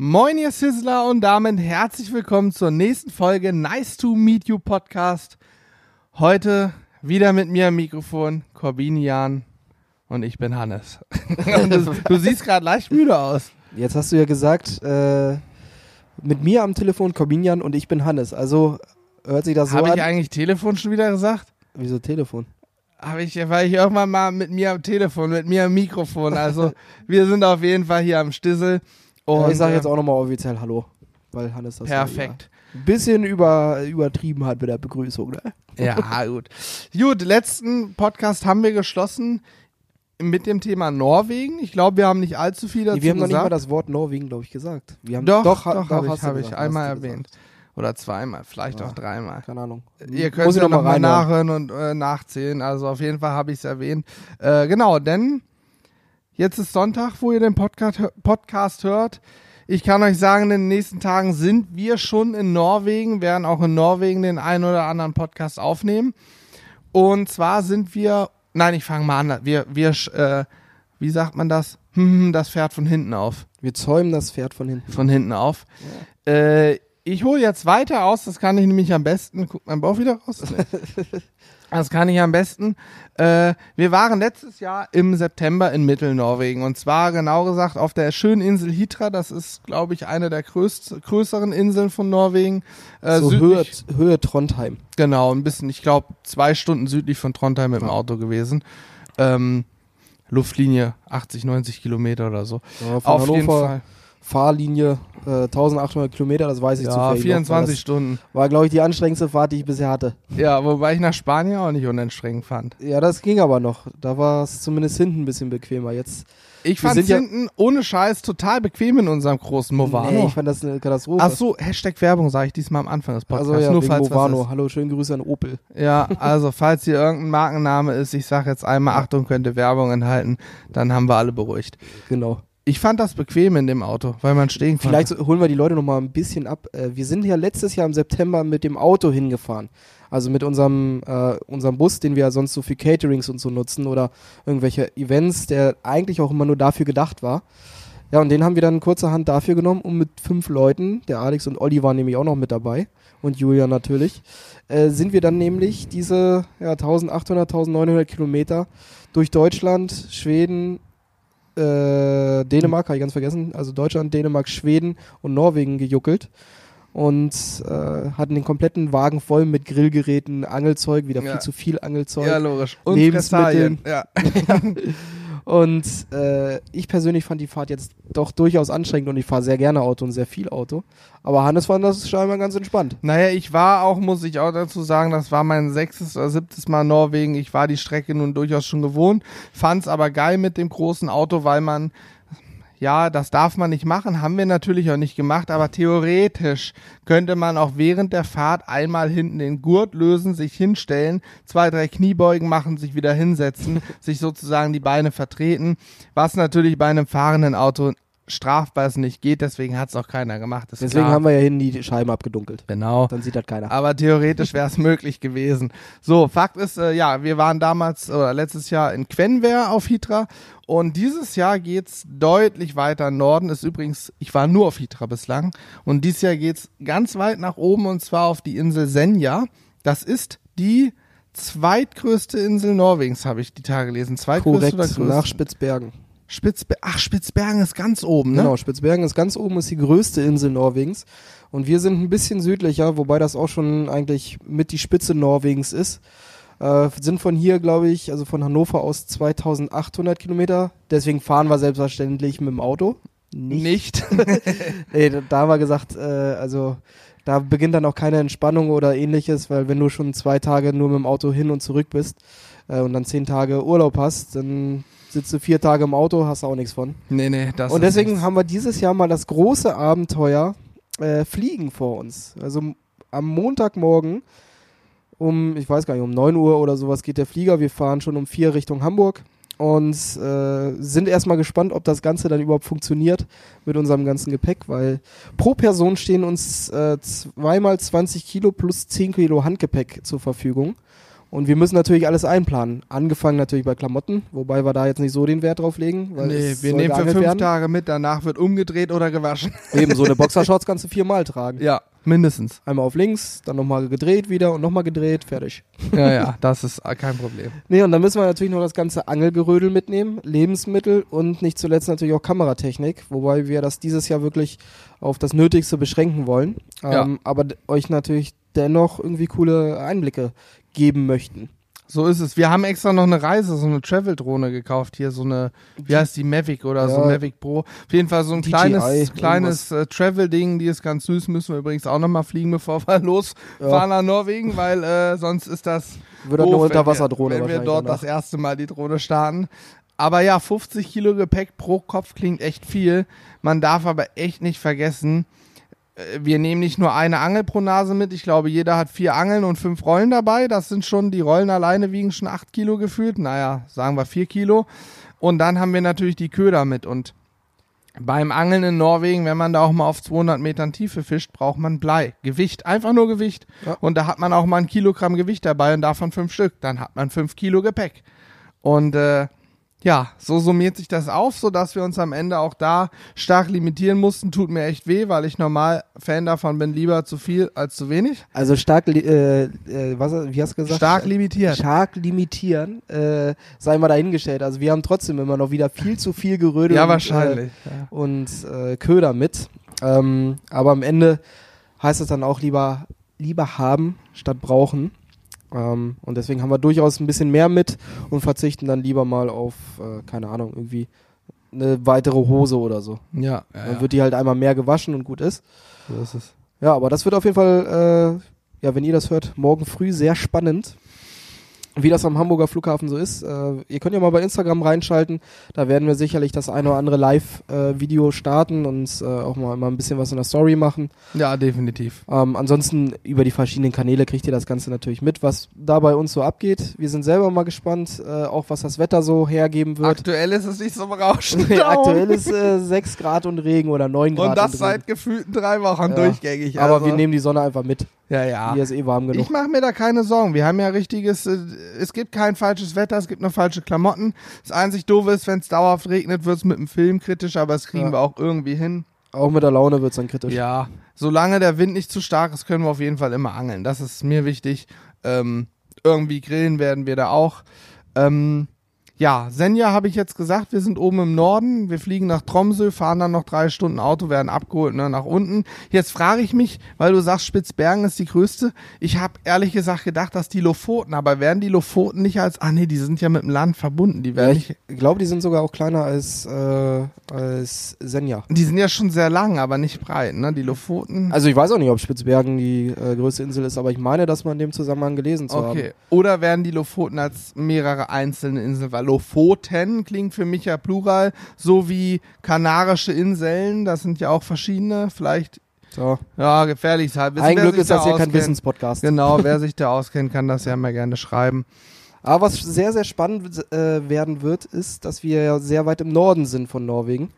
Moin, ihr Sizzler und damit herzlich willkommen zur nächsten Folge Nice to Meet You Podcast. Heute wieder mit mir am Mikrofon Corbinian und ich bin Hannes. du, du siehst gerade leicht müde aus. Jetzt hast du ja gesagt, äh, mit mir am Telefon Corbinian und ich bin Hannes. Also hört sich das so Habe an. ich eigentlich Telefon schon wieder gesagt? Wieso Telefon? Habe ich, weil ich irgendwann mal mit mir am Telefon, mit mir am Mikrofon. Also wir sind auf jeden Fall hier am Stissel. Und, ich sage jetzt auch nochmal offiziell Hallo, weil Hannes das ja Perfekt. ein bisschen über, übertrieben hat mit der Begrüßung. Ne? Ja, gut. Gut, letzten Podcast haben wir geschlossen mit dem Thema Norwegen. Ich glaube, wir haben nicht allzu viel dazu Nee, wir haben noch nicht mal gesagt. das Wort Norwegen, glaube ich, gesagt. Wir haben, doch, doch, ha- doch, habe ich, hab ich gesagt, einmal erwähnt. gesagt. Oder zweimal, vielleicht Ja. auch dreimal. Keine Ahnung. Ihr könnt ich ja noch mal nochmal nachhören und äh, nachzählen. Also auf jeden Fall habe ich es erwähnt. Äh, genau, denn jetzt ist Sonntag, wo ihr den Podcast, Podcast hört. Ich kann euch sagen, in den nächsten Tagen sind wir schon in Norwegen, werden auch in Norwegen den einen oder anderen Podcast aufnehmen. Und zwar sind wir, nein, ich fange mal an. Wir, wir, äh, wie sagt man das? Hm, das Pferd von hinten auf Wir zäumen das Pferd von hinten. von hinten auf. Äh, ich hole jetzt weiter aus, das kann ich nämlich am besten. Guckt mein Bauch wieder raus? Nee. Das kann ich am besten. Äh, wir waren letztes Jahr im September in Mittelnorwegen und zwar genau gesagt auf der schönen Insel Hitra. Das ist, glaube ich, eine der größt, größeren Inseln von Norwegen. Äh, so Höhe, Höhe Trondheim. Genau, ein bisschen, ich glaube, zwei Stunden südlich von Trondheim mit dem. Auto gewesen. Ähm, Luftlinie 80, 90 Kilometer oder so. Ja, von Auf jeden Hannover Fall. Fahrlinie äh, 1800 Kilometer, das weiß ich Ja, zufällig noch, 24 weil Stunden. War, glaube ich, die anstrengendste Fahrt, die ich bisher hatte. Ja, wobei ich nach Spanien auch nicht unanstrengend fand. Ja, das ging aber noch. Da war es zumindest hinten ein bisschen bequemer. Jetzt, Ich fand sind ja- hinten ohne Scheiß total bequem in unserem großen Movano. nee, ich fand das eine Katastrophe. Ach so, Hashtag Werbung sage ich diesmal am Anfang des Podcasts. also ja, nur falls Movano. Hallo, schönen Grüße an Opel. Ja, also falls hier irgendein Markenname ist, ich sage jetzt einmal, Achtung, könnte Werbung enthalten, dann haben wir alle beruhigt. Genau. Ich fand das bequem in dem Auto, weil man stehen konnte. Vielleicht holen wir die Leute noch mal ein bisschen ab. Äh, Wir sind ja letztes Jahr im September mit dem Auto hingefahren. Also mit unserem, äh, unserem Bus, den wir ja sonst so für Caterings und so nutzen oder irgendwelche Events, der eigentlich auch immer nur dafür gedacht war. Ja, und den haben wir dann kurzerhand dafür genommen, um mit fünf Leuten, der Alex und Olli waren nämlich auch noch mit dabei und Julia natürlich, äh, sind wir dann nämlich diese ja, 1800, 1900 Kilometer durch Deutschland, Schweden, äh, Dänemark, habe ich ganz vergessen, also Deutschland, Dänemark, Schweden und Norwegen gejuckelt und äh, hatten den kompletten Wagen voll mit Grillgeräten, Angelzeug, wieder Ja. viel zu viel Angelzeug. ja, logisch. Und Lebensmitteln. Fressalien. Ja. Und äh, ich persönlich fand die Fahrt jetzt doch durchaus anstrengend und ich fahre sehr gerne Auto und sehr viel Auto. Aber Hannes fand das scheinbar ganz entspannt. Naja, ich war auch, muss ich auch dazu sagen, das war mein sechstes oder siebtes Mal Norwegen. Ich war die Strecke nun durchaus schon gewohnt, fand's aber geil mit dem großen Auto, weil man, ja, das darf man nicht machen, haben wir natürlich auch nicht gemacht, aber theoretisch könnte man auch während der Fahrt einmal hinten den Gurt lösen, sich hinstellen, zwei, drei Kniebeugen machen, sich wieder hinsetzen, sich sozusagen die Beine vertreten, was natürlich bei einem fahrenden Auto strafbar ist, nicht geht, deswegen hat's auch keiner gemacht. ist Deswegen klar. haben wir ja hinten die Scheiben abgedunkelt. Genau. Dann sieht das keiner. Aber theoretisch wäre es möglich gewesen. So, Fakt ist, äh, ja, wir waren damals oder letztes Jahr in Quenver auf Hitra und dieses Jahr geht's deutlich weiter Norden. Ist übrigens, ich war nur auf Hitra bislang und dieses Jahr geht's ganz weit nach oben und zwar auf die Insel Senja. Das ist die zweitgrößte Insel Norwegens, habe ich die Tage gelesen. Zweitgrößte Korrekt, oder größte? nach Spitzbergen. Spitzbe Ach, Spitzbergen ist ganz oben, ne? Genau, Spitzbergen ist ganz oben, ist die größte Insel Norwegens. Und wir sind ein bisschen südlicher, wobei das auch schon eigentlich mit die Spitze Norwegens ist. Äh, sind von hier, glaube ich, also von Hannover aus 2800 Kilometer. Deswegen fahren wir selbstverständlich mit dem Auto. Nicht. Nee, da, da haben wir gesagt, äh, also da beginnt dann auch keine Entspannung oder ähnliches, weil wenn du schon zwei Tage nur mit dem Auto hin und zurück bist äh, und dann zehn Tage Urlaub hast, dann sitzt du vier Tage im Auto, hast auch nichts von. nee, nee, das Und deswegen nichts. haben wir dieses Jahr mal das große Abenteuer äh, Fliegen vor uns. Also am Montagmorgen um, ich weiß gar nicht, um 9 Uhr oder sowas geht der Flieger. Wir fahren schon um 4 Richtung Hamburg und äh, sind erstmal gespannt, ob das Ganze dann überhaupt funktioniert mit unserem ganzen Gepäck, weil pro Person stehen uns äh, zweimal 20 Kilo plus 10 Kilo Handgepäck zur Verfügung. Und wir müssen natürlich alles einplanen. Angefangen natürlich bei Klamotten, wobei wir da jetzt nicht so den Wert drauf legen. Weil Nee, wir nehmen für fünf werden. Tage mit, danach wird umgedreht oder gewaschen. Eben, so eine Boxershorts kannst du viermal tragen. Ja, mindestens. Einmal auf links, dann nochmal gedreht wieder und nochmal gedreht, fertig. Ja, ja, das ist kein Problem. Nee, und dann müssen wir natürlich noch das ganze Angelgerödel mitnehmen, Lebensmittel und nicht zuletzt natürlich auch Kameratechnik, wobei wir das dieses Jahr wirklich auf das Nötigste beschränken wollen, Ja. ähm, aber d- euch natürlich dennoch irgendwie coole Einblicke geben möchten. So ist es. Wir haben extra noch eine Reise, so eine Travel-Drohne gekauft hier, so eine, wie heißt die, Mavic oder so, Ja. Mavic Pro. Auf jeden Fall so ein DJI, kleines, kleines äh, Travel-Ding, die ist ganz süß, müssen wir übrigens auch nochmal fliegen, bevor wir losfahren nach Norwegen, weil äh, sonst ist das Wird halt doof, eine wenn wir- Unterwasserdrohne Wenn wir dort danach. das erste Mal die Drohne starten. Aber ja, 50 Kilo Gepäck pro Kopf klingt echt viel. Man darf aber echt nicht vergessen, wir nehmen nicht nur eine Angel pro Nase mit. Ich glaube, jeder hat vier Angeln und fünf Rollen dabei. Das sind schon, die Rollen alleine wiegen schon acht Kilo gefühlt. Naja, sagen wir vier Kilo. Und dann haben wir natürlich die Köder mit. Und beim Angeln in Norwegen, wenn man da auch mal auf 200 Metern Tiefe fischt, braucht man Blei. Gewicht, einfach nur Gewicht. Ja. Und da hat man auch mal ein Kilogramm Gewicht dabei und davon fünf Stück. Dann hat man fünf Kilo Gepäck. Und äh, ja, so summiert sich das auf, sodass wir uns am Ende auch da stark limitieren mussten. Tut mir echt weh, weil ich normal Fan davon bin, lieber zu viel als zu wenig. Also stark, äh, äh, was, wie hast du gesagt? Stark limitiert. Stark limitieren, äh, sei mal dahingestellt. Also wir haben trotzdem immer noch wieder viel zu viel Gerödel Ja, und, wahrscheinlich. Äh, und äh, Köder mit. Ähm, aber am Ende heißt es dann auch lieber, lieber haben statt brauchen. Ähm, und deswegen haben wir durchaus ein bisschen mehr mit und verzichten dann lieber mal auf, äh, keine Ahnung, irgendwie eine weitere Hose oder so. Ja, ja, Dann wird die halt einmal mehr gewaschen und gut ist. so ist es. Ja, aber das wird auf jeden Fall, äh, ja, wenn ihr das hört, morgen früh sehr spannend. Wie das am Hamburger Flughafen so ist. Äh, ihr könnt ja mal bei Instagram reinschalten. Da werden wir sicherlich das eine oder andere Live-Video starten und äh, auch mal, mal ein bisschen was in der Story machen. Ja, definitiv. Ähm, ansonsten über die verschiedenen Kanäle kriegt ihr das Ganze natürlich mit, was da bei uns so abgeht. Wir sind selber mal gespannt, äh, auch was das Wetter so hergeben wird. Aktuell ist es nicht so berauschend. Nee, aktuell ist äh, 6 Grad und Regen oder 9 Grad Und das und seit gefühlten drei Wochen Ja. durchgängig. Aber also. wir nehmen die Sonne einfach mit. Ja, ja. Hier ist eh warm genug. Ich mache mir da keine Sorgen. Wir haben ja richtiges, äh, es gibt kein falsches Wetter, es gibt nur falsche Klamotten. Das einzig Doofe ist, wenn es dauerhaft regnet, wird es mit dem Film kritisch, aber das kriegen Ja. wir auch irgendwie hin. Auch mit der Laune wird es dann kritisch. Ja, solange der Wind nicht zu stark ist, können wir auf jeden Fall immer angeln. Das ist mir wichtig. Ähm, irgendwie grillen werden wir da auch. Ähm, ja, Senja habe ich jetzt gesagt, wir sind oben im Norden, wir fliegen nach Tromsø, fahren dann noch drei Stunden Auto, werden abgeholt ne, nach unten. Jetzt frage ich mich, weil du sagst, Spitzbergen ist die größte, ich habe ehrlich gesagt gedacht, dass die Lofoten, aber werden die Lofoten nicht als, ah nee, die sind ja mit dem Land verbunden, die Ja, werden ich nicht, glaube, die sind sogar auch kleiner als, äh, als Senja. die sind ja schon sehr lang, aber nicht breit, ne, die Lofoten. Also ich weiß auch nicht, ob Spitzbergen die äh, größte Insel ist, aber ich meine, dass man in dem Zusammenhang gelesen zu haben. Okay. Oder werden die Lofoten als mehrere einzelne Inseln? Weil Lofoten klingt für mich ja plural, so wie Kanarische Inseln, das sind ja auch verschiedene, vielleicht, So. ja, gefährlich. Wissen, Ein Glück ist das da hier kein. Wissenspodcast. Genau, wer sich da auskennt, kann das ja mal gerne schreiben. Aber was sehr, sehr spannend äh, werden wird, ist, dass wir ja sehr weit im Norden sind von Norwegen.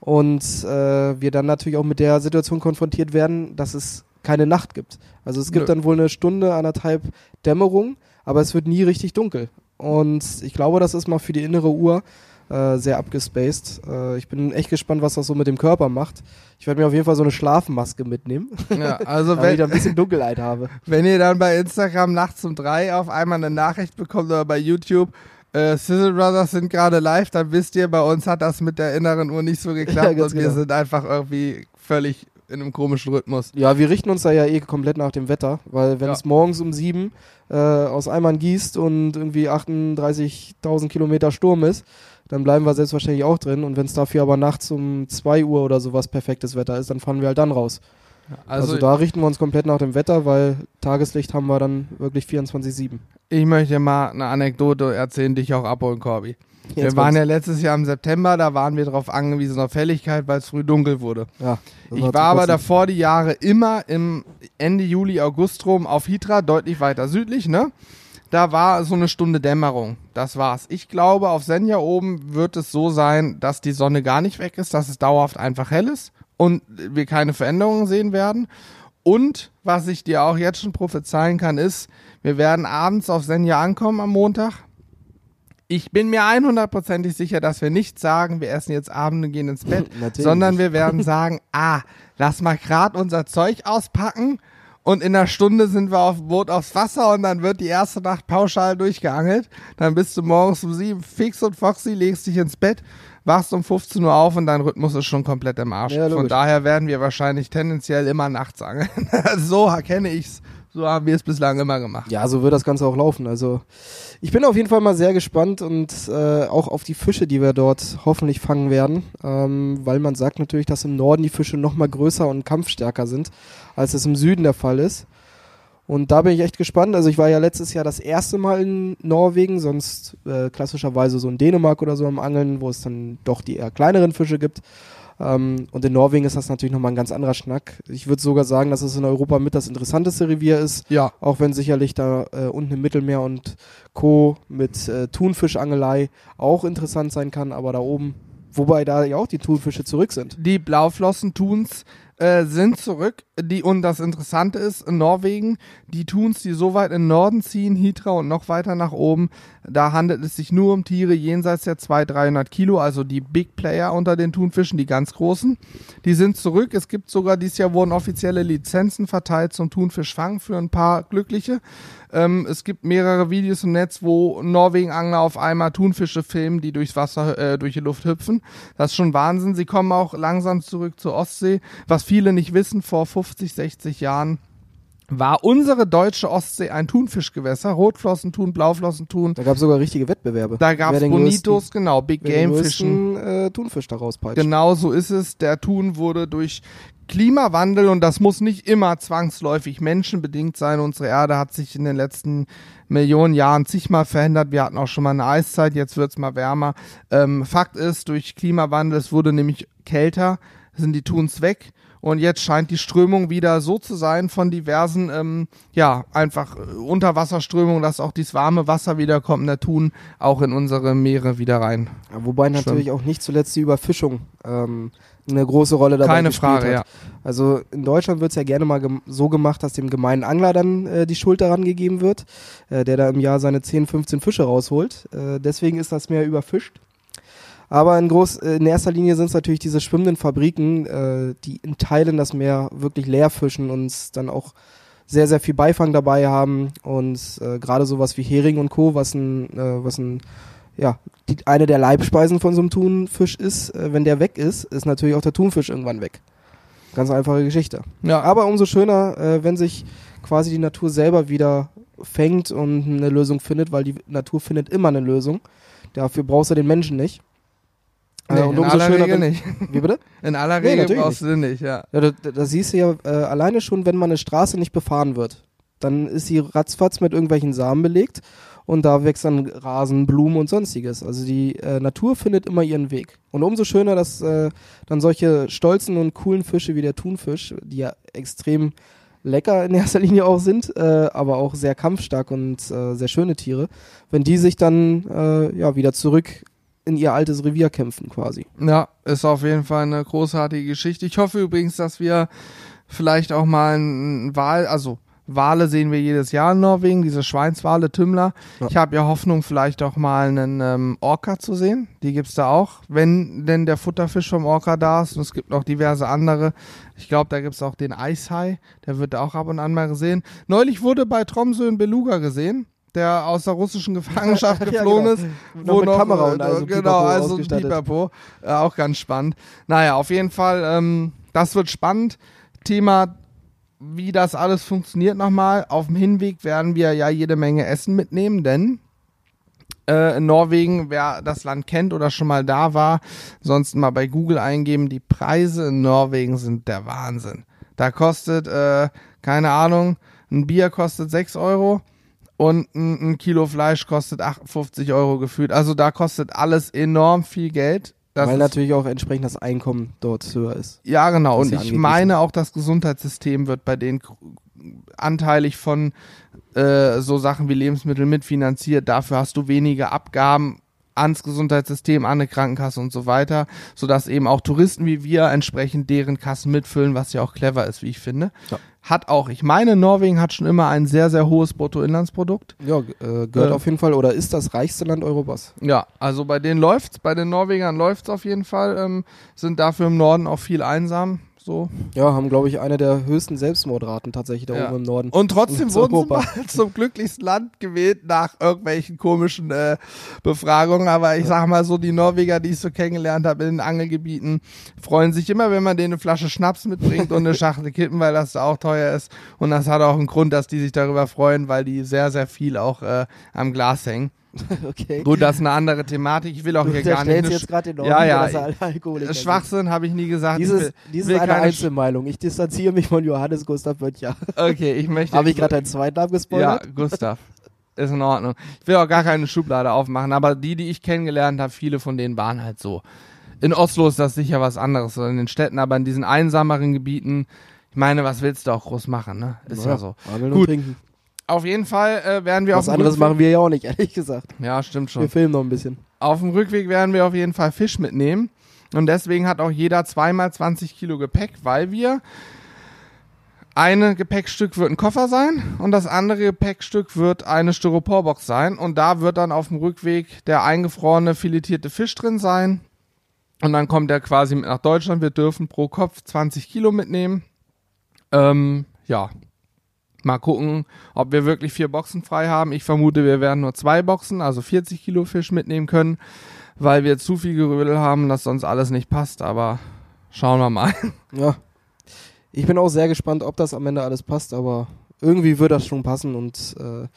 Und äh, wir dann natürlich auch mit der Situation konfrontiert werden, dass es keine Nacht gibt. Also es gibt Nö. dann wohl eine Stunde, anderthalb Dämmerung, aber es wird nie richtig dunkel. Und ich glaube, das ist mal für die innere Uhr äh, sehr abgespaced. Äh, ich bin echt gespannt, was das so mit dem Körper macht. Ich werde mir auf jeden Fall so eine Schlafmaske mitnehmen, Ja, also damit ich da wenn, ein bisschen Dunkelheit habe. wenn ihr dann bei Instagram nachts um drei auf einmal eine Nachricht bekommt oder bei YouTube, äh, Sizzle Brothers sind gerade live, dann wisst ihr, bei uns hat das mit der inneren Uhr nicht so geklappt Ja, und wir genau. sind einfach irgendwie völlig in einem komischen Rhythmus. Ja, wir richten uns da ja eh komplett nach dem Wetter, weil wenn Ja. es morgens um sieben äh, aus Eimern gießt und irgendwie 38.000 Kilometer Sturm ist, dann bleiben wir selbstverständlich auch drin. Und wenn es dafür aber nachts um 2 Uhr oder sowas perfektes Wetter ist, dann fahren wir halt dann raus. Also, Also, da richten wir uns komplett nach dem Wetter, weil Tageslicht haben wir dann wirklich 24-7. ich möchte mal eine Anekdote erzählen, die ich auch abholen, Corby. Wir Jetzt waren ja letztes Jahr im September, da waren wir darauf angewiesen auf Helligkeit, weil es früh dunkel wurde. ja, Ich war aber davor die Jahre immer im Ende Juli, August rum auf Hitra, deutlich weiter südlich, ne? Da war so eine Stunde Dämmerung. Das war's. Ich glaube, auf Senja oben wird es so sein, dass die Sonne gar nicht weg ist, dass es dauerhaft einfach hell ist und wir keine Veränderungen sehen werden. Und was ich dir auch jetzt schon prophezeien kann, ist, wir werden abends auf Senja ankommen am Montag. Ich bin mir 100%ig sicher, dass wir nicht sagen, wir essen jetzt Abend und gehen ins Bett, sondern wir werden sagen, ah, lass mal grad unser Zeug auspacken und in einer Stunde sind wir auf dem Boot aufs Wasser und dann wird die erste Nacht pauschal durchgeangelt. Dann bist du morgens um sieben fix und foxy, legst dich ins Bett, wachst um 15 Uhr auf und dein Rhythmus ist schon komplett im Arsch. Ja, Von daher werden wir wahrscheinlich tendenziell immer nachts angeln. so kenne ich's. So haben wir es bislang immer gemacht. Ja, so wird das Ganze auch laufen. Also ich bin auf jeden Fall mal sehr gespannt und äh, auch auf die Fische, die wir dort hoffentlich fangen werden, ähm, weil man sagt natürlich, dass im Norden die Fische noch mal größer und kampfstärker sind, als es im Süden der Fall ist. Und da bin ich echt gespannt. Also ich war ja letztes Jahr das erste Mal in Norwegen, sonst äh, klassischerweise so in Dänemark oder so am Angeln, wo es dann doch die eher kleineren Fische gibt. Ähm, und in Norwegen ist das natürlich nochmal ein ganz anderer Schnack. Ich würde sogar sagen, dass es in Europa mit das interessanteste Revier ist. Ja. Auch wenn sicherlich da äh, unten im Mittelmeer und Co. mit äh, Thunfischangelei auch interessant sein kann, aber da oben, wobei da ja auch die Thunfische zurück sind. Die Blauflossen-Tuns äh, sind zurück. Die, und das Interessante ist, in Norwegen, die Tuns, die so weit in den Norden ziehen, Hitra und noch weiter nach oben, da handelt es sich nur um Tiere jenseits der 200, 300 Kilo, also die Big Player unter den Thunfischen, die ganz großen. Die sind zurück. Es gibt sogar, dieses Jahr wurden offizielle Lizenzen verteilt zum Thunfischfang für ein paar Glückliche. Ähm, es gibt mehrere Videos im Netz, wo Norwegen-Angler auf einmal Thunfische filmen, die durchs Wasser, äh, durch die Luft hüpfen. Das ist schon Wahnsinn. Sie kommen auch langsam zurück zur Ostsee. Was viele nicht wissen, vor 50, 60 Jahren war unsere deutsche Ostsee ein Thunfischgewässer. Rotflossentun, Blauflossentun. Da gab es sogar richtige Wettbewerbe. Da gab es Bonitos, genau, Big Game Fischen. größten, äh, Thunfisch da rauspeitscht. Genau so ist es. Der Thun wurde durch Klimawandel und das muss nicht immer zwangsläufig menschenbedingt sein. Unsere Erde hat sich in den letzten Millionen Jahren zigmal verändert. Wir hatten auch schon mal eine Eiszeit, jetzt wird's mal wärmer. Ähm, Fakt ist, durch Klimawandel, es wurde nämlich kälter, sind die Tuns weg. Und jetzt scheint die Strömung wieder so zu sein von diversen, ähm, ja, einfach äh, Unterwasserströmungen, dass auch dieses warme Wasser wiederkommt der Thun auch in unsere Meere wieder rein. Ja, wobei natürlich auch nicht zuletzt die Überfischung ähm, eine große Rolle dabei Keine Frage, hat. Also in Deutschland wird es ja gerne mal gem so gemacht, dass dem gemeinen Angler dann äh, die Schuld daran gegeben wird, äh, der da im Jahr seine 10, 15 Fische rausholt. Äh, deswegen ist das Meer überfischt. Aber in, groß, in erster Linie sind es natürlich diese schwimmenden Fabriken, äh, die in Teilen das Meer wirklich leer fischen und dann auch sehr, sehr viel Beifang dabei haben und äh, gerade sowas wie Hering und Co., was ein, äh, was ein ja, die, eine der Leibspeisen von so einem Thunfisch ist, äh, wenn der weg ist, ist natürlich auch der Thunfisch irgendwann weg. Ganz einfache Geschichte. Ja, Aber umso schöner, äh, wenn sich quasi die Natur selber wieder fängt und eine Lösung findet, weil die Natur findet immer eine Lösung. Dafür brauchst du den Menschen nicht. Nee, Äh, und in aller Regel nicht. Wie bitte? In aller Nee, Regel natürlich brauchst du den nicht, ja. Ja, da siehst du ja äh, alleine schon, wenn man eine Straße nicht befahren wird, dann ist sie ratzfatz mit irgendwelchen Samen belegt und da wächst dann Rasen, Blumen und sonstiges. Also die äh, Natur findet immer ihren Weg. Und umso schöner, dass äh, dann solche stolzen und coolen Fische wie der Thunfisch, die ja extrem lecker in erster Linie auch sind, äh, aber auch sehr kampfstark und äh, sehr schöne Tiere, wenn die sich dann äh, ja wieder zurück in ihr altes Revier kämpfen quasi. Ja, ist auf jeden Fall eine großartige Geschichte. Ich hoffe übrigens, dass wir vielleicht auch mal einen Wal, also Wale sehen wir jedes Jahr in Norwegen, diese Schweinswale, Tümmler. Ja. Ich habe ja Hoffnung, vielleicht auch mal einen ähm, Orca zu sehen. Die gibt's da auch, wenn denn der Futterfisch vom Orca da ist. Und es gibt noch diverse andere. Ich glaube, da gibt's auch den Eishai, der wird auch ab und an mal gesehen. Neulich wurde bei Tromsø ein Beluga gesehen, der aus der russischen Gefangenschaft Ja, geflohen genau. ist. Noch mit Kamera und äh, also genau, also. Pipapo. Äh, auch ganz spannend. Naja, auf jeden Fall, ähm, das wird spannend. Thema, wie das alles funktioniert nochmal. Auf dem Hinweg werden wir ja jede Menge Essen mitnehmen, denn äh, in Norwegen, wer das Land kennt oder schon mal da war, sonst mal bei Google eingeben, die Preise in Norwegen sind der Wahnsinn. Da kostet, äh, keine Ahnung, ein Bier kostet 6 Euro und ein, ein Kilo Fleisch kostet 58 Euro gefühlt. Also da kostet alles enorm viel Geld. Das Weil natürlich auch entsprechend das Einkommen dort höher ist. ja, genau. Und ich meine auch, das Gesundheitssystem wird bei denen anteilig von äh, so Sachen wie Lebensmittel mitfinanziert. Dafür hast du weniger Abgaben. Ans Gesundheitssystem, an eine Krankenkasse und so weiter, sodass eben auch Touristen wie wir entsprechend deren Kassen mitfüllen, was ja auch clever ist, wie ich finde. Ja. Hat auch, ich meine, Norwegen hat schon immer ein sehr, sehr hohes Bruttoinlandsprodukt. Ja, äh, gehört Äh. auf jeden Fall oder ist das reichste Land Europas. Ja, also bei denen läuft's, bei den Norwegern läuft's auf jeden Fall, ähm, sind dafür im Norden auch viel einsam, so. Ja, haben, glaube ich, eine der höchsten Selbstmordraten tatsächlich da Ja. oben im Norden. Und trotzdem wurden sie Europa. mal zum glücklichsten Land gewählt nach irgendwelchen komischen äh, Befragungen. Aber ich sag mal so, die Norweger, die ich so kennengelernt habe in den Angelgebieten, freuen sich immer, wenn man denen eine Flasche Schnaps mitbringt und eine Schachtel Kippen, weil das da auch teuer ist. Und das hat auch einen Grund, dass die sich darüber freuen, weil die sehr, sehr viel auch äh, am Glas hängen. okay. Gut, das ist eine andere Thematik. Ich will auch Du hier gar nicht. jetzt gerade den Norden, Ja, ja, dass er Alkoholiker sind. Schwachsinn habe ich nie gesagt. Dieses, dieses ist eine Einzelmeinung. Ich distanziere mich von Johannes Gustav Böttcher. okay, ich möchte. Habe ich gerade deinen zweiten Namen Ja, gespoilert? Gustav. Ist in Ordnung. Ich will auch gar keine Schublade aufmachen, aber die, die ich kennengelernt habe, viele von denen waren halt so. In Oslo ist das sicher was anderes, oder in den Städten, aber in diesen einsameren Gebieten, ich meine, was willst du auch groß machen, ne? Ist ja, so. Angeln Gut. trinken. Auf jeden Fall äh, werden wir Was auf dem anderes Rückweg- machen wir ja auch nicht, ehrlich gesagt. Ja, stimmt schon. Wir filmen noch ein bisschen. Auf dem Rückweg werden wir auf jeden Fall Fisch mitnehmen. Und deswegen hat auch jeder zweimal 20 Kilo Gepäck, weil wir eine Gepäckstück wird ein Koffer sein und das andere Gepäckstück wird eine Styroporbox sein. Und da wird dann auf dem Rückweg der eingefrorene filetierte Fisch drin sein. Und dann kommt er quasi mit nach Deutschland. Wir dürfen pro Kopf 20 Kilo mitnehmen. Ähm, ja. Mal gucken, ob wir wirklich vier Boxen frei haben. Ich vermute, wir werden nur zwei Boxen, also 40 Kilo Fisch mitnehmen können, weil wir zu viel Gerödel haben, dass sonst alles nicht passt. Aber schauen wir mal. Ja. Ich bin auch sehr gespannt, ob das am Ende alles passt, aber irgendwie wird das schon passen und äh,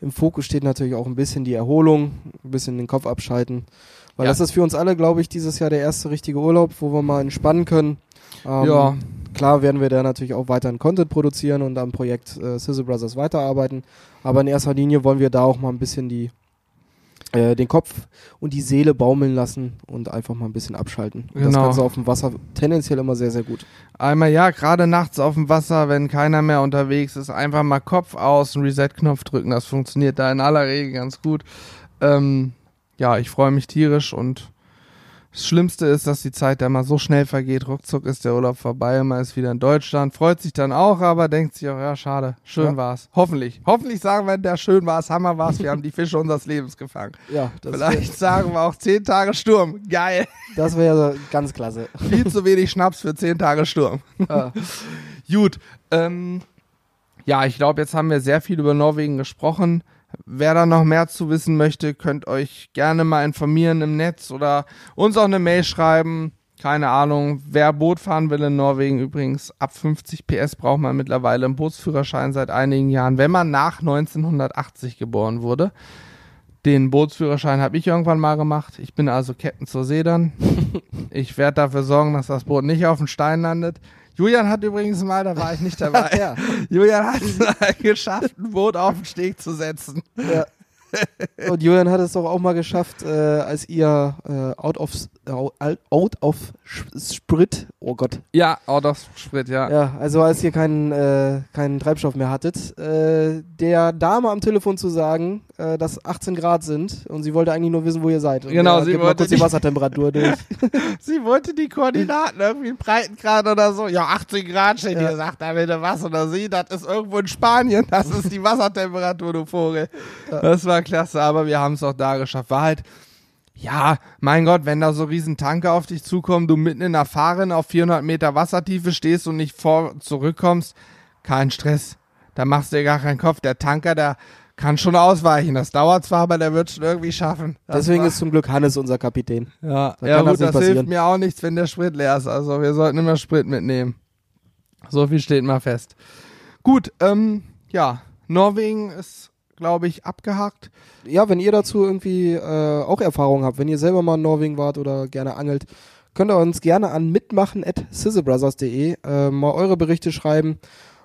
im Fokus steht natürlich auch ein bisschen die Erholung, ein bisschen den Kopf abschalten. Weil Ja. das ist für uns alle, glaube ich, dieses Jahr der erste richtige Urlaub, wo wir mal entspannen können. Ähm, Ja. Klar werden wir da natürlich auch weiterhin Content produzieren und am Projekt äh, Sizzle Brothers weiterarbeiten. Aber in erster Linie wollen wir da auch mal ein bisschen die äh, den Kopf und die Seele baumeln lassen und einfach mal ein bisschen abschalten. Und Das Genau. Ganze auf dem Wasser tendenziell immer sehr, sehr gut. Einmal ja, gerade nachts auf dem Wasser, wenn keiner mehr unterwegs ist, einfach mal Kopf aus, einen Reset-Knopf drücken. Das funktioniert da in aller Regel ganz gut. Ähm, ja, ich freue mich tierisch und das Schlimmste ist, dass die Zeit da mal so schnell vergeht. Ruckzuck ist der Urlaub vorbei und man ist wieder in Deutschland. Freut sich dann auch, aber denkt sich auch, ja, schade. Schön Ja. war's. Hoffentlich. Hoffentlich sagen wir, der schön war's, Hammer war's. Wir haben die Fische unseres Lebens gefangen. Ja, das Vielleicht sagen wir auch zehn Tage Sturm. Geil. Das wäre ganz klasse. Viel zu wenig Schnaps für zehn Tage Sturm. Ja. Gut. Ähm, ja, ich glaube, jetzt haben wir sehr viel über Norwegen gesprochen. Wer da noch mehr zu wissen möchte, könnt euch gerne mal informieren im Netz oder uns auch eine Mail schreiben. Keine Ahnung, wer Boot fahren will in Norwegen übrigens, ab 50 PS braucht man mittlerweile einen Bootsführerschein seit einigen Jahren, wenn man nach 1980 geboren wurde. Den Bootsführerschein habe ich irgendwann mal gemacht. Ich bin also Captain zur See dann. Ich werde dafür sorgen, dass das Boot nicht auf dem Stein landet. Julian hat übrigens mal, da war ich nicht dabei. ja. Julian hat es mal geschafft, ein Boot auf den Steg zu setzen. ja. Und Julian hat es doch auch mal geschafft, äh, als ihr äh, out of out of Sprit, oh Gott, Ja, out of Sprit, ja. ja, also als ihr keinen äh, keinen Treibstoff mehr hattet, äh, der Dame am Telefon zu sagen, äh, dass 18 Grad sind und sie wollte eigentlich nur wissen, wo ihr seid. Und Genau, der sie wollte die nicht- Wassertemperatur durch. Sie wollte die Koordinaten irgendwie Breitengrad oder so. Ja, 18 Grad steht Ja. hier, sagt er bitte was oder sie. Das ist irgendwo in Spanien. Das ist die Wassertemperatur, du Vogel. Das war klasse, aber wir haben es auch da geschafft. War halt, ja, mein Gott, wenn da so riesen Tanker auf dich zukommen, du mitten in der Fahrin auf 400 Meter Wassertiefe stehst und nicht vor zurückkommst, kein Stress. Da machst du dir gar keinen Kopf. Der Tanker, der kann schon ausweichen. Das dauert zwar, aber der wird schon irgendwie schaffen. Das Deswegen war- ist zum Glück Hannes unser Kapitän. ja, Da ja das gut, das, passieren. hilft mir auch nichts, wenn der Sprit leer ist. Also wir sollten immer Sprit mitnehmen. So viel steht mal fest. Gut, ähm, ja, Norwegen ist, glaube ich, abgehakt. Ja, wenn ihr dazu irgendwie äh, auch Erfahrungen habt, wenn ihr selber mal in Norwegen wart oder gerne angelt, könnt ihr uns gerne an mitmachen at sizzlebrothers.de äh, mal eure Berichte schreiben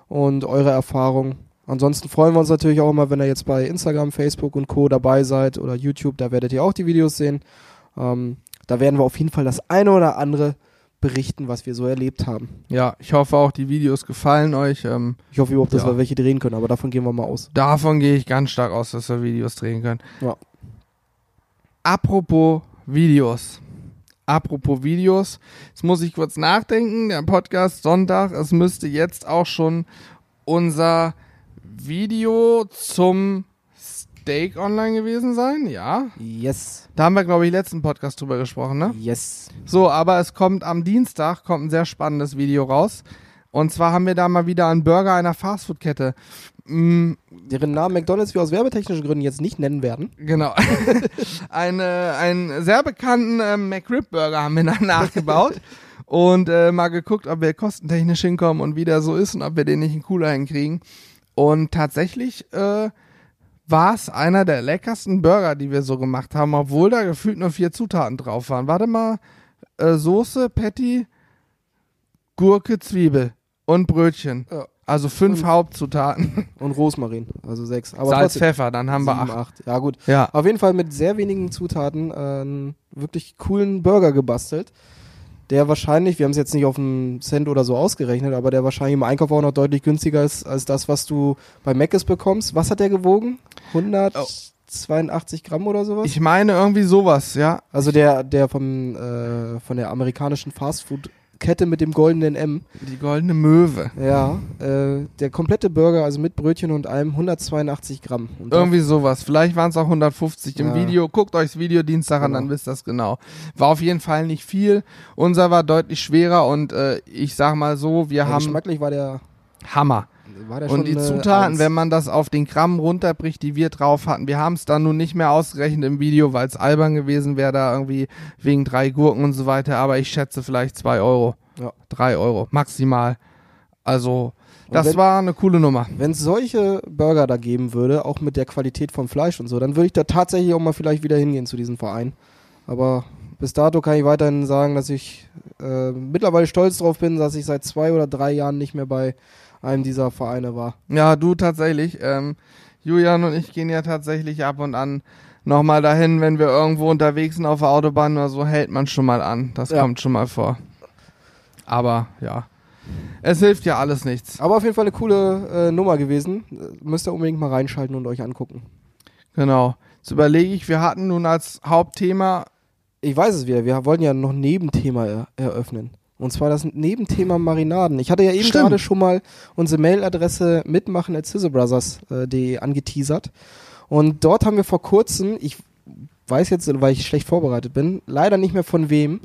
und eure Erfahrungen. Ansonsten freuen wir uns natürlich auch immer, wenn ihr jetzt bei Instagram, Facebook und Co. dabei seid oder YouTube, da werdet ihr auch die Videos sehen. Ähm, da werden wir auf jeden Fall das eine oder andere berichten, was wir so erlebt haben. Ja, ich hoffe auch, die Videos gefallen euch. Ähm, Ich hoffe überhaupt, dass Ja. wir welche drehen können, aber davon gehen wir mal aus. davon gehe ich ganz stark aus, dass wir Videos drehen können. Ja. apropos Videos. Apropos Videos. Jetzt muss ich kurz nachdenken. Der Podcast Sonntag. Es müsste jetzt auch schon unser Video zum Steak online gewesen sein. Ja. Yes. Da haben wir, glaube ich, letzten Podcast drüber gesprochen, ne? Yes. So, aber es kommt am Dienstag, kommt ein sehr spannendes Video raus. Und zwar haben wir da mal wieder einen Burger einer Fastfood-Kette. Mm, Deren Namen McDonalds wir aus werbetechnischen Gründen jetzt nicht nennen werden. genau. Eine, einen sehr bekannten äh, McRib-Burger haben wir dann nachgebaut. und äh, mal geguckt, ob wir kostentechnisch hinkommen und wie der so ist und ob wir den nicht in cooler hinkriegen. Und tatsächlich äh, war es einer der leckersten Burger, die wir so gemacht haben, obwohl da gefühlt nur vier Zutaten drauf waren. Warte mal, äh, Soße, Patty, Gurke, Zwiebel und Brötchen. Ja. Also fünf Und- Hauptzutaten. Und Rosmarin, also sechs. Aber Salz, trotzdem, Pfeffer, dann haben wir sieben, acht. acht. Ja gut. Ja. Auf jeden Fall mit sehr wenigen Zutaten äh, einen wirklich coolen Burger gebastelt. Der wahrscheinlich, wir haben es jetzt nicht auf einen Cent oder so ausgerechnet, aber der wahrscheinlich im Einkauf auch noch deutlich günstiger ist als das, was du bei Mc's bekommst. Was hat der gewogen? 182 Gramm oder sowas? Ich meine irgendwie sowas, ja. also der, der vom, äh, von der amerikanischen Fastfood-Kette mit dem goldenen M. Die goldene Möwe. Ja, äh, der komplette Burger, also mit Brötchen und allem, 182 Gramm. Und Irgendwie sowas. Vielleicht waren es auch 150 im Ja. Video. Guckt euch das Video Dienstag an, Genau. dann wisst ihr das genau. War auf jeden Fall nicht viel. Unser war deutlich schwerer und äh, ich sag mal so, wir ja, haben geschmacklich war der, Hammer. War der schon Und die äh, Zutaten, wenn man das auf den Gramm runterbricht, die wir drauf hatten, wir haben es dann nun nicht mehr ausgerechnet im Video, weil es albern gewesen wäre, da irgendwie wegen drei Gurken und so weiter, aber ich schätze vielleicht zwei Euro. Ja. Drei Euro, maximal. Also, Und das wenn- war eine coole Nummer. Wenn es solche Burger da geben würde, auch mit der Qualität vom Fleisch und so, dann würde ich da tatsächlich auch mal vielleicht wieder hingehen zu diesem Verein. Aber bis dato kann ich weiterhin sagen, dass ich äh, mittlerweile stolz drauf bin, dass ich seit zwei oder drei Jahren nicht mehr bei einem dieser Vereine war. Ja, du tatsächlich. Ähm, Julian und ich gehen ja tatsächlich ab und an nochmal dahin, wenn wir irgendwo unterwegs sind auf der Autobahn oder so, hält man schon mal an. Das Ja. kommt schon mal vor. Aber ja, es hilft ja alles nichts. Aber auf jeden Fall eine coole äh, Nummer gewesen. Äh, Müsst ihr unbedingt mal reinschalten und euch angucken. Genau. Jetzt überlege ich, wir hatten nun als Hauptthema, Ich weiß es wieder, wir wollten ja noch ein Nebenthema er eröffnen. Und zwar das Nebenthema Marinaden. Ich hatte ja eben gerade schon mal unsere Mailadresse mitmachen at sizzlebrothers.de angeteasert. Und dort haben wir vor kurzem, ich weiß jetzt, weil ich schlecht vorbereitet bin, leider nicht mehr von wem,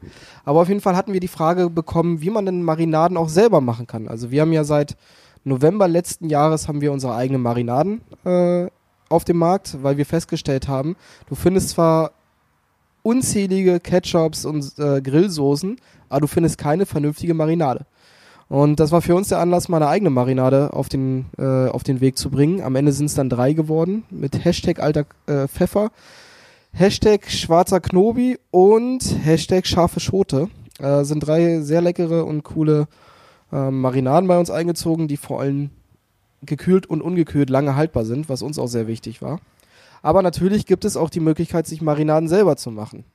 aber auf jeden Fall hatten wir die Frage bekommen, wie man denn Marinaden auch selber machen kann. Also wir haben ja seit November letzten Jahres haben wir unsere eigenen Marinaden äh, auf dem Markt, weil wir festgestellt haben, du findest zwar unzählige Ketchups und äh, Grillsoßen, aber du findest keine vernünftige Marinade. Und das war für uns der Anlass, mal eine eigene Marinade auf den, äh, auf den Weg zu bringen. Am Ende sind es dann drei geworden mit Hashtag alter äh, Pfeffer, Hashtag schwarzer Knobi und Hashtag scharfe Schote. Äh, sind drei sehr leckere und coole äh, Marinaden bei uns eingezogen, die vor allem gekühlt und ungekühlt lange haltbar sind, was uns auch sehr wichtig war. Aber natürlich gibt es auch die Möglichkeit, sich Marinaden selber zu machen.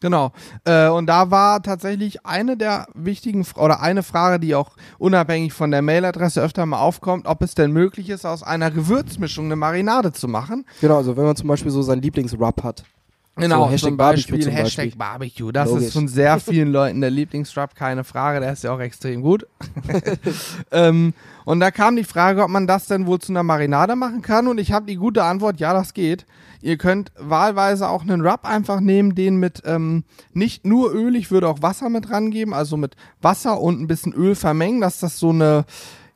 genau. Äh, und da war tatsächlich eine der wichtigen, oder eine Frage, die auch unabhängig von der Mailadresse öfter mal aufkommt, ob es denn möglich ist, aus einer Gewürzmischung eine Marinade zu machen. Genau, also wenn man zum Beispiel so seinen Lieblingsrub hat. Genau, So, Hashtag zum Barbecue Beispiel zum Hashtag Beispiel. Barbecue. Das Logisch. ist von sehr vielen Leuten der Lieblingsstrap, keine Frage, der ist ja auch extrem gut. ähm, und da kam die Frage, ob man das denn wohl zu einer Marinade machen kann und ich habe die gute Antwort, ja, das geht. Ihr könnt wahlweise auch einen Rub einfach nehmen, den mit ähm, nicht nur Öl, ich würde auch Wasser mit rangeben, also mit Wasser und ein bisschen Öl vermengen, dass das so eine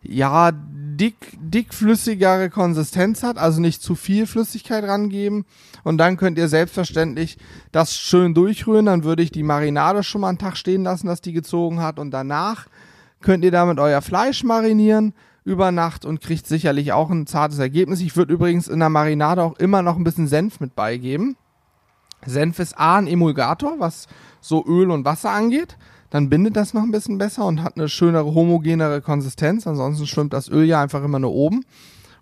ja, dick, dickflüssigere Konsistenz hat, also nicht zu viel Flüssigkeit rangeben. Und dann könnt ihr selbstverständlich das schön durchrühren. Dann würde ich die Marinade schon mal einen Tag stehen lassen, dass die gezogen hat. Und danach könnt ihr damit euer Fleisch marinieren über Nacht und kriegt sicherlich auch ein zartes Ergebnis. Ich würde übrigens in der Marinade auch immer noch ein bisschen Senf mit beigeben. Senf ist A ein Emulgator, was so Öl und Wasser angeht. Dann bindet das noch ein bisschen besser und hat eine schönere, homogenere Konsistenz. Ansonsten schwimmt das Öl ja einfach immer nur oben.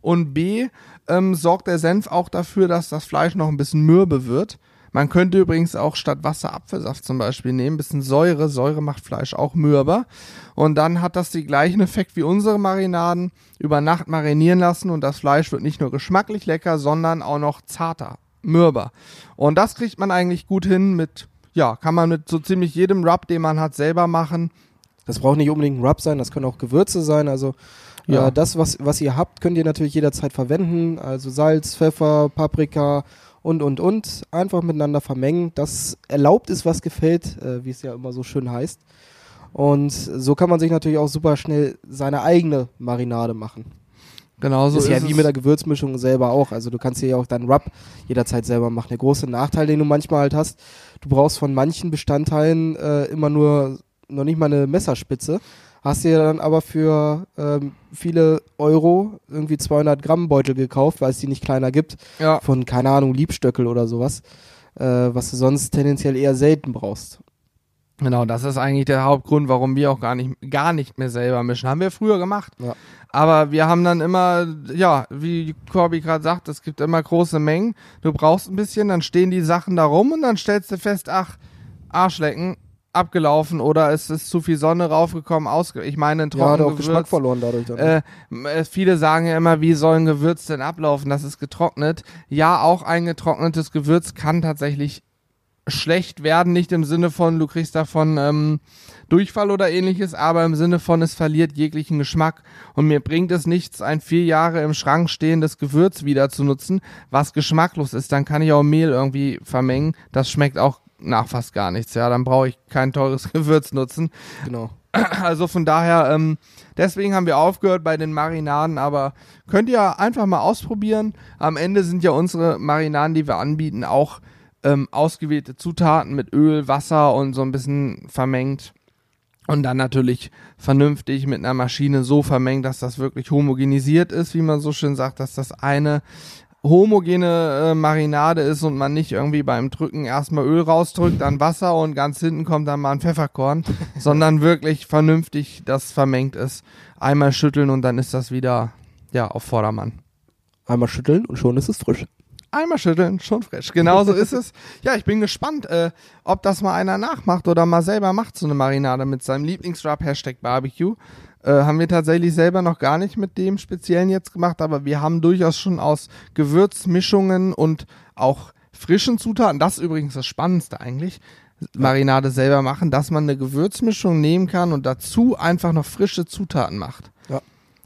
Und B ähm, sorgt der Senf auch dafür, dass das Fleisch noch ein bisschen mürbe wird. Man könnte übrigens auch statt Wasser Apfelsaft zum Beispiel nehmen, bisschen Säure. Säure macht Fleisch auch mürber. Und dann hat das den gleichen Effekt wie unsere Marinaden. Über Nacht marinieren lassen und das Fleisch wird nicht nur geschmacklich lecker, sondern auch noch zarter. mürber. Und das kriegt man eigentlich gut hin mit, ja, kann man mit so ziemlich jedem Rub, den man hat, selber machen. Das braucht nicht unbedingt ein Rub sein, das können auch Gewürze sein. Also ja. Äh, das, was, was ihr habt, könnt ihr natürlich jederzeit verwenden. Also Salz, Pfeffer, Paprika und, und, und. Einfach miteinander vermengen. Das erlaubt ist, was gefällt, äh, wie es ja immer so schön heißt. Und so kann man sich natürlich auch super schnell seine eigene Marinade machen. Genauso ist, ist ja wie mit der Gewürzmischung selber auch. Also du kannst hier ja auch deinen Rub jederzeit selber machen. Der große Nachteil, den du manchmal halt hast, du brauchst von manchen Bestandteilen äh, immer nur noch nicht mal eine Messerspitze. Hast dir dann aber für ähm, viele Euro irgendwie 200 Gramm Beutel gekauft, weil es die nicht kleiner gibt. Ja. Von, keine Ahnung, Liebstöckel oder sowas. Äh, was du sonst tendenziell eher selten brauchst. Genau, das ist eigentlich der Hauptgrund, warum wir auch gar nicht, gar nicht mehr selber mischen. Haben wir früher gemacht. Ja. Aber wir haben dann immer, ja, wie Corby gerade sagt, es gibt immer große Mengen. Du brauchst ein bisschen, dann stehen die Sachen da rum und dann stellst du fest, ach, Arschlecken, abgelaufen oder es ist zu viel Sonne raufgekommen, ausge ich meine, ein trockenes ja, Gewürz, Geschmack verloren dadurch. Ne? äh, viele sagen ja immer, wie soll ein Gewürz denn ablaufen? Das ist getrocknet. Ja, auch ein getrocknetes Gewürz kann tatsächlich schlecht werden, nicht im Sinne von, du kriegst davon ähm, Durchfall oder ähnliches, aber im Sinne von, es verliert jeglichen Geschmack. Und mir bringt es nichts, ein vier Jahre im Schrank stehendes Gewürz wieder zu nutzen, was geschmacklos ist. Dann kann ich auch Mehl irgendwie vermengen. Das schmeckt auch nach fast gar nichts. Ja, dann brauche ich kein teures Gewürz nutzen. Genau. Also von daher, ähm, deswegen haben wir aufgehört bei den Marinaden, aber könnt ihr einfach mal ausprobieren. Am Ende sind ja unsere Marinaden, die wir anbieten, auch ähm, ausgewählte Zutaten mit Öl, Wasser und so ein bisschen vermengt. Und dann natürlich vernünftig mit einer Maschine so vermengt, dass das wirklich homogenisiert ist, wie man so schön sagt, dass das eine homogene äh, Marinade ist und man nicht irgendwie beim Drücken erstmal Öl rausdrückt, dann Wasser und ganz hinten kommt dann mal ein Pfefferkorn, sondern wirklich vernünftig das vermengt ist. Einmal schütteln und dann ist das wieder ja auf Vordermann. Einmal schütteln und schon ist es frisch. Einmal schütteln, schon frisch. Genauso ist es. Ja, ich bin gespannt, äh, ob das mal einer nachmacht oder mal selber macht, so eine Marinade mit seinem Lieblingsrub Hashtag Barbecue. Äh, haben wir tatsächlich selber noch gar nicht mit dem Speziellen jetzt gemacht, aber wir haben durchaus schon aus Gewürzmischungen und auch frischen Zutaten, das ist übrigens das Spannendste eigentlich, Marinade selber machen, dass man eine Gewürzmischung nehmen kann und dazu einfach noch frische Zutaten macht.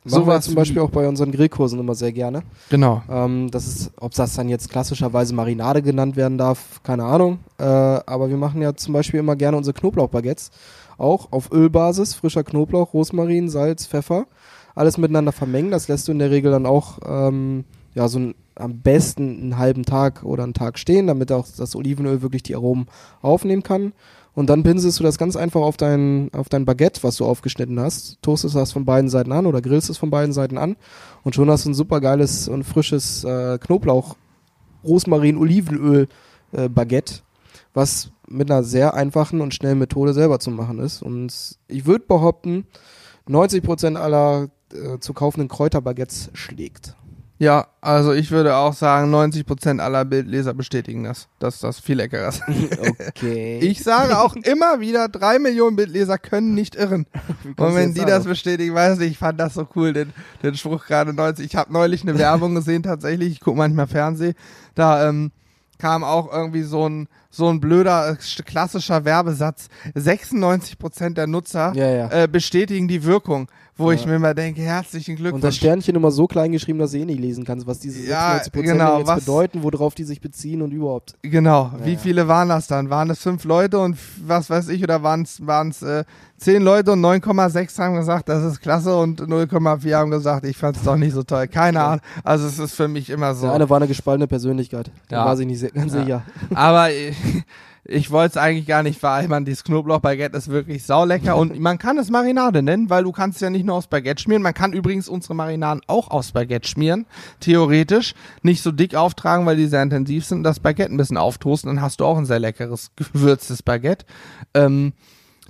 Ja. So war zum Beispiel auch bei unseren Grillkursen immer sehr gerne. Genau. Ähm, das ist, ob das dann jetzt klassischerweise Marinade genannt werden darf, keine Ahnung. Äh, aber wir machen ja zum Beispiel immer gerne unsere Knoblauchbaguettes auch auf Ölbasis, frischer Knoblauch, Rosmarin, Salz, Pfeffer, alles miteinander vermengen. Das lässt du in der Regel dann auch ähm, ja so ein, am besten einen halben Tag oder einen Tag stehen, damit auch das Olivenöl wirklich die Aromen aufnehmen kann. Und dann pinselst du das ganz einfach auf dein, auf dein Baguette, was du aufgeschnitten hast, toastest das von beiden Seiten an oder grillst es von beiden Seiten an und schon hast du ein super geiles und frisches äh, Knoblauch, Rosmarin, Olivenöl äh, Baguette, was mit einer sehr einfachen und schnellen Methode selber zu machen ist. Und ich würde behaupten, 90% aller äh, zu kaufenden Kräuterbaguettes schlägt. Ja, also ich würde auch sagen, 90% aller Bildleser bestätigen das, dass das viel leckerer ist. Okay. Ich sage auch immer wieder, drei Millionen Bildleser können nicht irren. Und wenn die das bestätigen, weiß ich, ich fand das so cool, den, den Spruch gerade 90. Ich habe neulich eine Werbung gesehen, tatsächlich, ich gucke manchmal Fernsehen, da ähm, kam auch irgendwie so ein so ein blöder äh, klassischer Werbesatz. 96% der Nutzer ja, ja. Äh, bestätigen die Wirkung, wo ja. ich mir immer denke, herzlichen Glückwunsch. Und das Sternchen immer so klein geschrieben, dass du eh nicht lesen kannst, was diese 96% genau, jetzt was, bedeuten, worauf die sich beziehen und überhaupt. Genau, wie viele waren das dann? Waren es fünf Leute und was weiß ich, oder waren es äh, zehn Leute und 9,6 haben gesagt, das ist klasse und 0,4 haben gesagt, ich fand es doch nicht so toll. Keine Ahnung. Also es ist für mich immer so. Der eine war eine gespaltene Persönlichkeit. Da war sich nicht ganz sicher. Aber ich wollte es eigentlich gar nicht vereinbaren. Dieses Knoblauch-Baguette ist wirklich saulecker und man kann es Marinade nennen, weil du kannst es ja nicht nur aus Baguette schmieren. Man kann übrigens unsere Marinaden auch aus Baguette schmieren, theoretisch. Nicht so dick auftragen, weil die sehr intensiv sind. Das Baguette ein bisschen auftoasten, dann hast du auch ein sehr leckeres gewürztes Baguette. Ähm,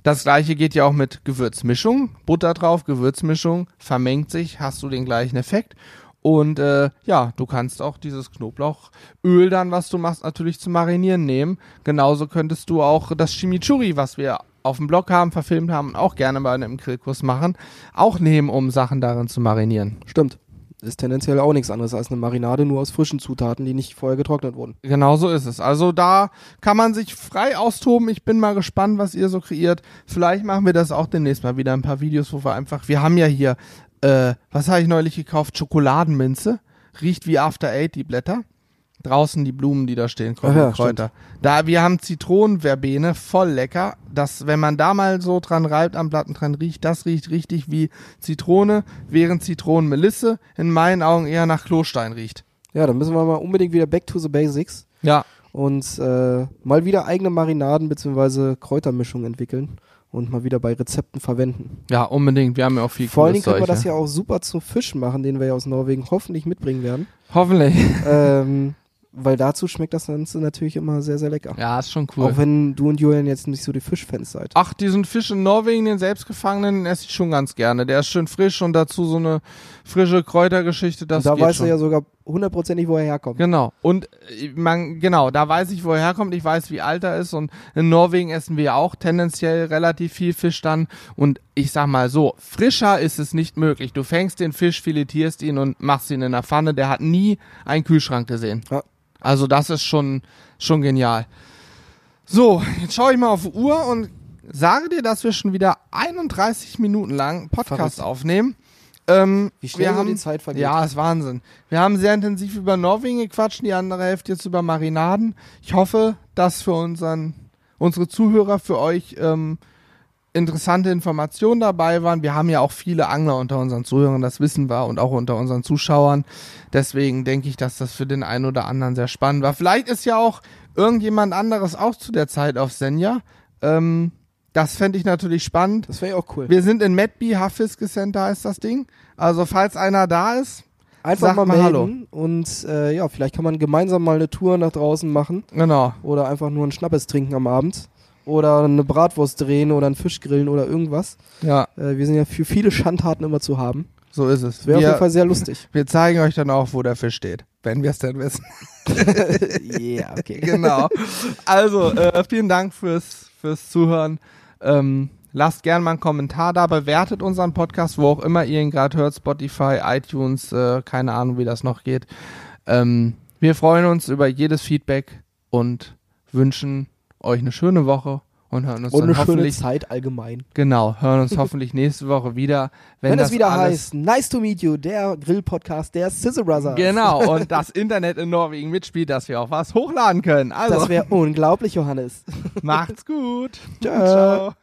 das gleiche geht ja auch mit Gewürzmischung. Butter drauf, Gewürzmischung, vermengt sich, hast du den gleichen Effekt. Und äh, ja, du kannst auch dieses Knoblauchöl dann, was du machst, natürlich zum Marinieren nehmen. Genauso könntest du auch das Chimichurri, was wir auf dem Blog haben, verfilmt haben und auch gerne bei einem Grillkurs machen, auch nehmen, um Sachen darin zu marinieren. Stimmt. ist tendenziell auch nichts anderes als eine Marinade, nur aus frischen Zutaten, die nicht vorher getrocknet wurden. Genau so ist es. Also da kann man sich frei austoben. Ich bin mal gespannt, was ihr so kreiert. Vielleicht machen wir das auch demnächst mal wieder ein paar Videos, wo wir einfach, wir haben ja hier, äh, was habe ich neulich gekauft? Schokoladenminze. Riecht wie After Eight, die Blätter. Draußen die Blumen, die da stehen, Ach ja, Kräuter. Da, wir haben Zitronenverbene, voll lecker. Das, wenn man da mal so dran reibt, am Blatten dran riecht, das riecht richtig wie Zitrone, während Zitronenmelisse in meinen Augen eher nach Klostein riecht. Ja, dann müssen wir mal unbedingt wieder back to the basics Ja, und äh, mal wieder eigene Marinaden bzw. Kräutermischungen entwickeln und mal wieder bei Rezepten verwenden. ja, unbedingt. Wir haben ja auch viel Vor allen Dingen können wir das ja. auch super zum Fisch machen, den wir ja aus Norwegen hoffentlich mitbringen werden. Hoffentlich. ähm, weil dazu schmeckt das Ganze natürlich immer sehr, sehr lecker. Ja, ist schon cool. Auch wenn du und Julian jetzt nicht so die Fischfans seid. Ach, diesen Fisch in Norwegen, den selbstgefangenen, den esse ich schon ganz gerne. Der ist schön frisch und dazu so eine frische Kräutergeschichte. Das und da weißt schon. du ja sogar hundertprozentig, wo er herkommt. Genau. Und äh, man, genau, da weiß ich, wo er herkommt. Ich weiß, wie alt er ist. Und in Norwegen essen wir auch tendenziell relativ viel Fisch dann. Und ich sag mal so, frischer ist es nicht möglich. Du fängst den Fisch, filetierst ihn und machst ihn in der Pfanne. Der hat nie einen Kühlschrank gesehen. Ja. Also das ist schon, schon genial. So, jetzt schaue ich mal auf die Uhr und sage dir, dass wir schon wieder 31 Minuten lang Podcast Verrückt. aufnehmen. Ähm, Wie schnell wir haben, die Zeit vergeht. Ja, ist Wahnsinn. Wir haben sehr intensiv über Norwegen gequatscht, die andere Hälfte jetzt über Marinaden. Ich hoffe, dass für unseren, unsere Zuhörer, für euch ähm, interessante Informationen dabei waren. Wir haben ja auch viele Angler unter unseren Zuhörern, das wissen wir, und auch unter unseren Zuschauern. Deswegen denke ich, dass das für den einen oder anderen sehr spannend war. Vielleicht ist ja auch irgendjemand anderes auch zu der Zeit auf Senja. Ähm, das fände ich natürlich spannend. Das wäre ja auch cool. Wir sind in Medby, Haffiske Center heißt das Ding. Also falls einer da ist, Einfach mal mal melden und äh, ja, vielleicht kann man gemeinsam mal eine Tour nach draußen machen genau. oder einfach nur einen Schnappes trinken am Abend oder eine Bratwurst drehen oder einen Fisch grillen oder irgendwas. Ja, Äh, wir sind ja für viele Schandtaten immer zu haben. so ist es. Wäre auf jeden Fall sehr lustig. wir zeigen euch dann auch, wo der Fisch steht, wenn wir es denn wissen. Ja, okay. genau. Also, äh, vielen Dank fürs, fürs Zuhören. Ähm, lasst gerne mal einen Kommentar da, bewertet unseren Podcast, wo auch immer ihr ihn gerade hört, Spotify, iTunes, äh, keine Ahnung, wie das noch geht. Ähm, wir freuen uns über jedes Feedback und wünschen euch eine schöne Woche und hören uns Und dann eine schöne hoffentlich Zeit allgemein. genau, hören uns hoffentlich nächste Woche wieder, wenn, Wenn, das es wieder heißt, nice to meet you, der Grill-Podcast der Scissor Brothers. Genau, und das Internet in Norwegen mitspielt, dass wir auch was hochladen können. Also, Das wäre unglaublich, Johannes. macht's gut. Tschö. Ciao.